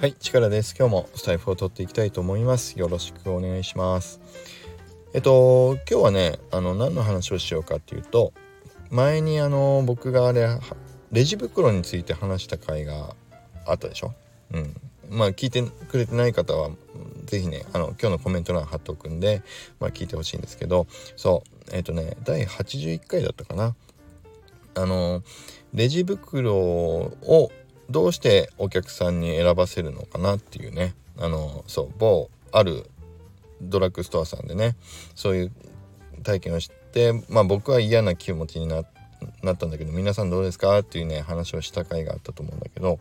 はい力です。今日もスタイフを取っていきたいと思います。よろしくお願いします。えっと今日はねあの何の話をしようかっていうと前にあの僕があれレジ袋について話した回があったでしょ？うん。まあ聞いてくれてない方は是非ねあの今日のコメント欄貼っておくんでまあ聞いてほしいんですけどそうえっとね第81回だったかな。あのレジ袋をどうしてお客さんに選ばせるのかなっていうね。あのそう某あるドラッグストアさんでねそういう体験をしてまあ僕は嫌な気持ちになったんだけど皆さんどうですか？っていうね話をした回があったと思うんだけど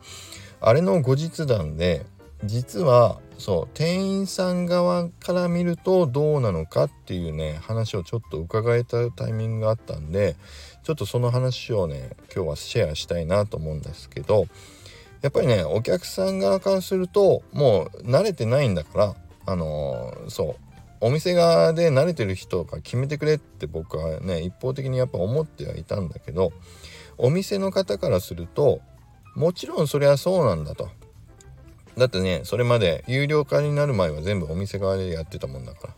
あれの後日談で実はそう店員さん側から見るとどうなのかっていうね話をちょっと伺えたタイミングがあったんでちょっとその話をね今日はシェアしたいなと思うんですけどやっぱりねお客さん側からするともう慣れてないんだからあのー、そうお店側で慣れてる人が決めてくれって僕はね一方的にやっぱ思ってはいたんだけどお店の方からするともちろんそれはそうなんだと。だってねそれまで有料化になる前は全部お店側でやってたもんだから。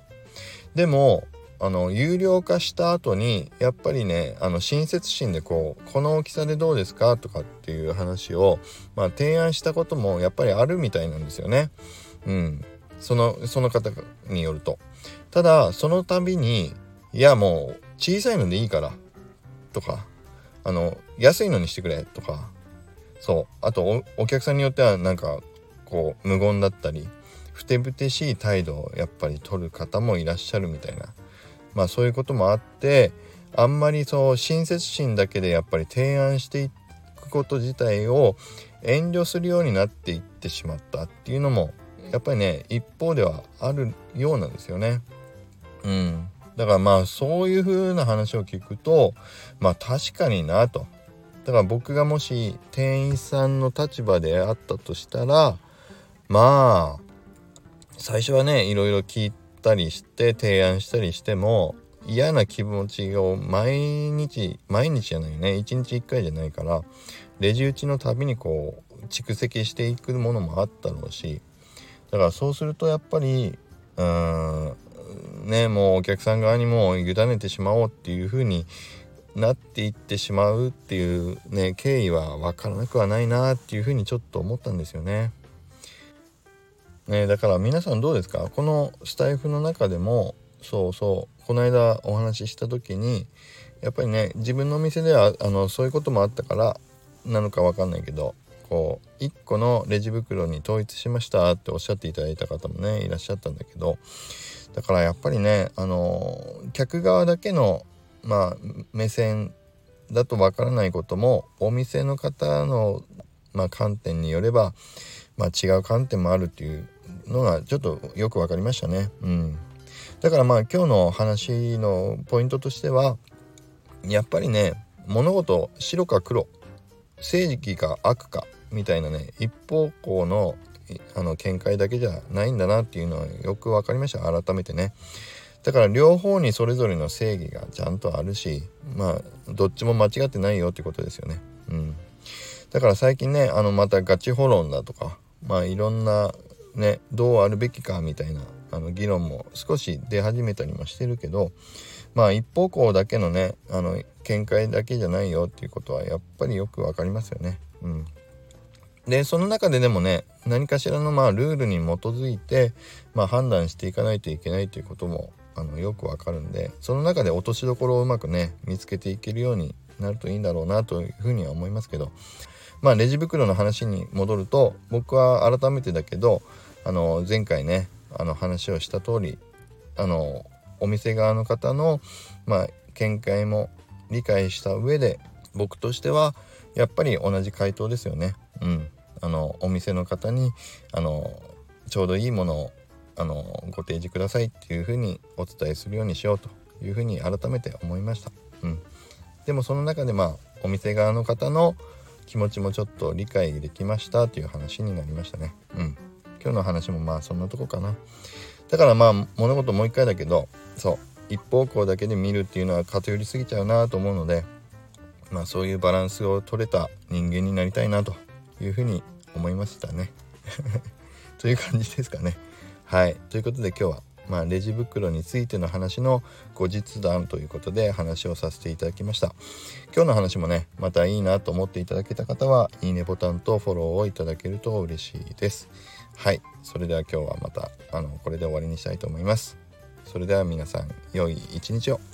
でもあの有料化した後にやっぱりねあの親切心でこうこの大きさでどうですかとかっていう話を、まあ、提案したこともやっぱりあるみたいなんですよね。うん、そのその方によると。ただその度にいやもう小さいのでいいからとかあの安いのにしてくれとかそうあとおお客さんによってはなんかこう無言だったりふてぶてしい態度をやっぱり取る方もいらっしゃるみたいなまあそういうこともあってあんまりそう親切心だけでやっぱり提案していくこと自体を遠慮するようになっていってしまったっていうのもやっぱりね一方ではあるようなんですよね。うん、だからまあそういう風な話を聞くとまあ確かになと。だから僕がもし店員さんの立場であったとしたらまあ最初はねいろいろ聞いたりして提案したりしても嫌な気持ちを毎日毎日じゃないね一日一回じゃないからレジ打ちのたびにこう蓄積していくものもあったろうしだからそうするとやっぱりうーんねもうお客さん側にも委ねてしまおうっていう風になっていってしまうっていうね経緯は分からなくはないなっていう風にちょっと思ったんですよね。ね、だから皆さんどうですか？このスタイフの中でもそうそうこの間お話しした時にやっぱりね自分のお店ではあのそういうこともあったからなのか分かんないけどこう1個のレジ袋に統一しましたっておっしゃっていただいた方もねいらっしゃったんだけどだからやっぱりねあの客側だけのまあ目線だと分からないこともお店の方の、まあ、観点によれば、まあ、違う観点もあるっていうのがちょっとよく分かりましたね。うん、だからまあ今日の話のポイントとしてはやっぱりね物事白か黒正義か悪かみたいなね一方向のあの見解だけじゃないんだなっていうのはよく分かりました改めてね。だから両方にそれぞれの正義がちゃんとあるしまあどっちも間違ってないよってことですよね。うん、だから最近ねあのまたガチホロンだとかまあいろんなねどうあるべきかみたいなあの議論も少し出始めたりもしてるけどまあ一方向だけのねあの見解だけじゃないよっていうことはやっぱりよく分かりますよね。うん、でその中ででもね何かしらのまあルールに基づいて、まあ、判断していかないといけないということもあのよくわかるんでその中で落としどころをうまくね見つけていけるようになるといいんだろうなというふうには思いますけどまあレジ袋の話に戻ると僕は改めてだけどあの前回ねあの話をした通りあのお店側の方のまあ見解も理解した上で僕としてはやっぱり同じ回答ですよね。うん、あのお店の方にあのちょうどいいものをあのご提示くださいっていうふうにお伝えするようにしようというふうに改めて思いました。うん、でもその中でまあお店側の方の気持ちもちょっと理解できましたという話になりましたね。うん。今日の話もまあそんなとこかな。だからまあ物事もう一回だけど、そう、一方向だけで見るっていうのは偏りすぎちゃうなと思うので、まあそういうバランスを取れた人間になりたいなというふうに思いましたね。という感じですかねはいということで今日はまあ、レジ袋についての話の後日談ということで話をさせていただきました。今日の話もねまたいいなと思っていただけた方はいいねボタンとフォローをいただけると嬉しいです。はい。それでは今日はまたあのこれで終わりにしたいと思います。それでは皆さん良い一日を。